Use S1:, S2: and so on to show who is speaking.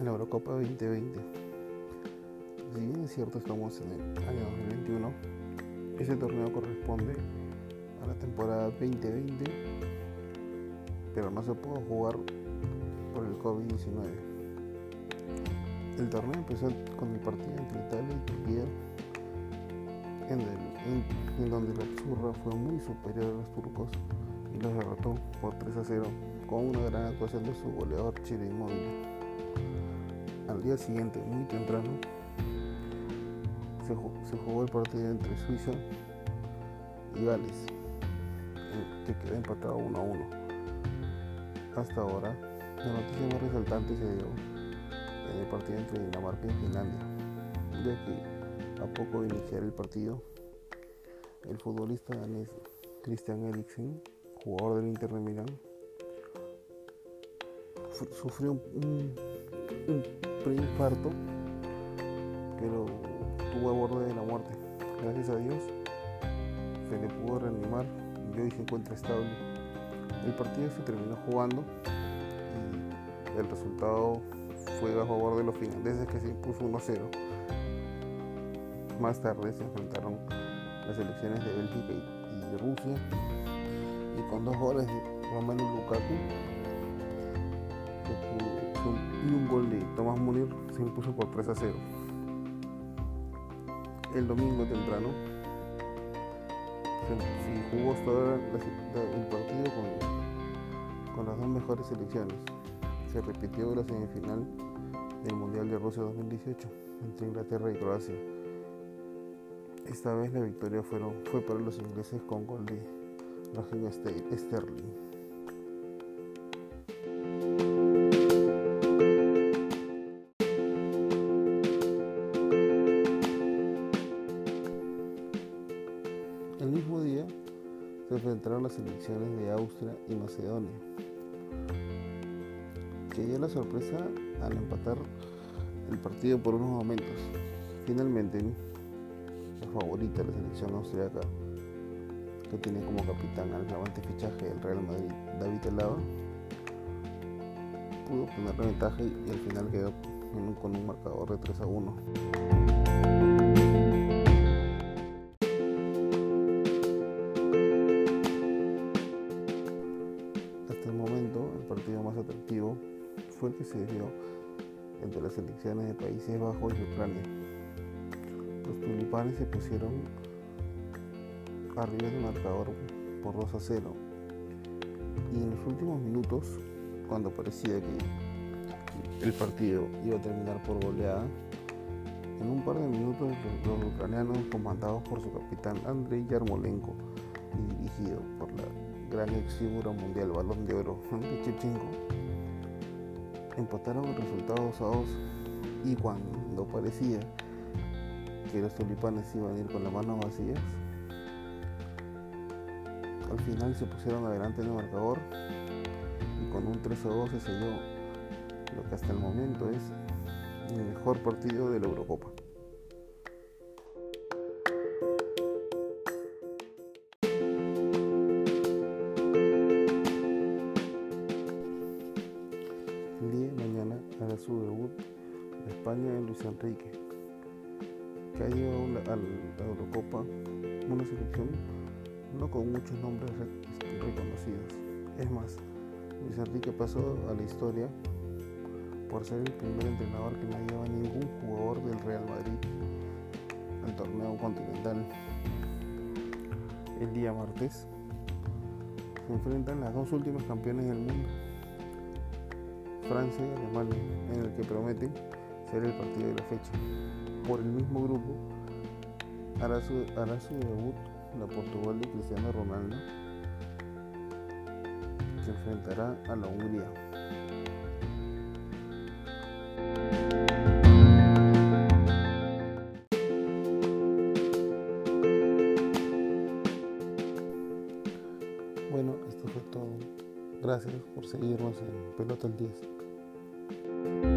S1: a la Eurocopa 2020. Si bien es cierto estamos en el año 2021, ese torneo corresponde a la temporada 2020, pero no se pudo jugar por el COVID-19. El torneo empezó con el partido entre Italia y Turquía, en, en, donde la Zurra fue muy superior a los turcos y los derrotó por 3 a 0 con una gran actuación de su goleador Chile Inmóvil. Día siguiente, muy temprano, se jugó, el partido entre Suiza y Gales, que quedó empatado 1 a 1. Hasta ahora, la noticia más resaltante se dio en el partido entre Dinamarca y Finlandia, ya que a poco de iniciar el partido, el futbolista danés Christian Eriksen, jugador del Inter de Milán, sufrió un, un, preinfarto que lo tuvo a borde de la muerte. Gracias a Dios se le pudo reanimar y hoy se encuentra estable. El partido se terminó jugando y el resultado fue a favor de los finlandeses que se impuso 1-0. Más tarde se enfrentaron las selecciones de Bélgica y Rusia y con dos goles de Romelu Lukaku y un gol de Tomás Munir se impuso por 3 a 0. El domingo temprano se, jugó todo el partido con, las dos mejores selecciones. Se repitió la semifinal del Mundial de Rusia 2018 entre Inglaterra y Croacia. Esta vez la victoria fue para los ingleses con gol de Raheem Sterling. Enfrentaron las selecciones de Austria y Macedonia, que dio la sorpresa al empatar el partido por unos momentos. Finalmente, la favorita, la selección austriaca, que tiene como capitán al flamante fichaje del Real Madrid, David Alaba, pudo obtener la ventaja y al final quedó con un marcador de 3 a 1. Fue el que se dio entre las elecciones de Países Bajos y Ucrania. Los tulipanes se pusieron arriba del marcador por 2 a 0 y en los últimos minutos, cuando parecía que el partido iba a terminar por goleada, en un par de minutos los, ucranianos comandados por su capitán Andrei Yarmolenko y dirigido por la gran ex figura mundial balón de oro de Chechenko empataron el resultado 2 a 2 y cuando parecía que los tulipanes iban a ir con las manos vacías, al final se pusieron adelante en el marcador y con un 3 a 2 se selló lo que hasta el momento es el mejor partido de la Eurocopa. Su debut de España en Luis Enrique, que ha ido a la Eurocopa, una selección no con muchos nombres reconocidos. Es más, Luis Enrique pasó a la historia por ser el primer entrenador que no lleva ningún jugador del Real Madrid al torneo continental. El día martes se enfrentan las dos últimas campeones del mundo, Francia y Alemania, en el que promete ser el partido de la fecha. Por el mismo grupo hará su, debut la Portugal de Cristiano Ronaldo, que enfrentará a la Hungría. Bueno, esto fue todo. Gracias por seguirnos en Pelota al 10. thank you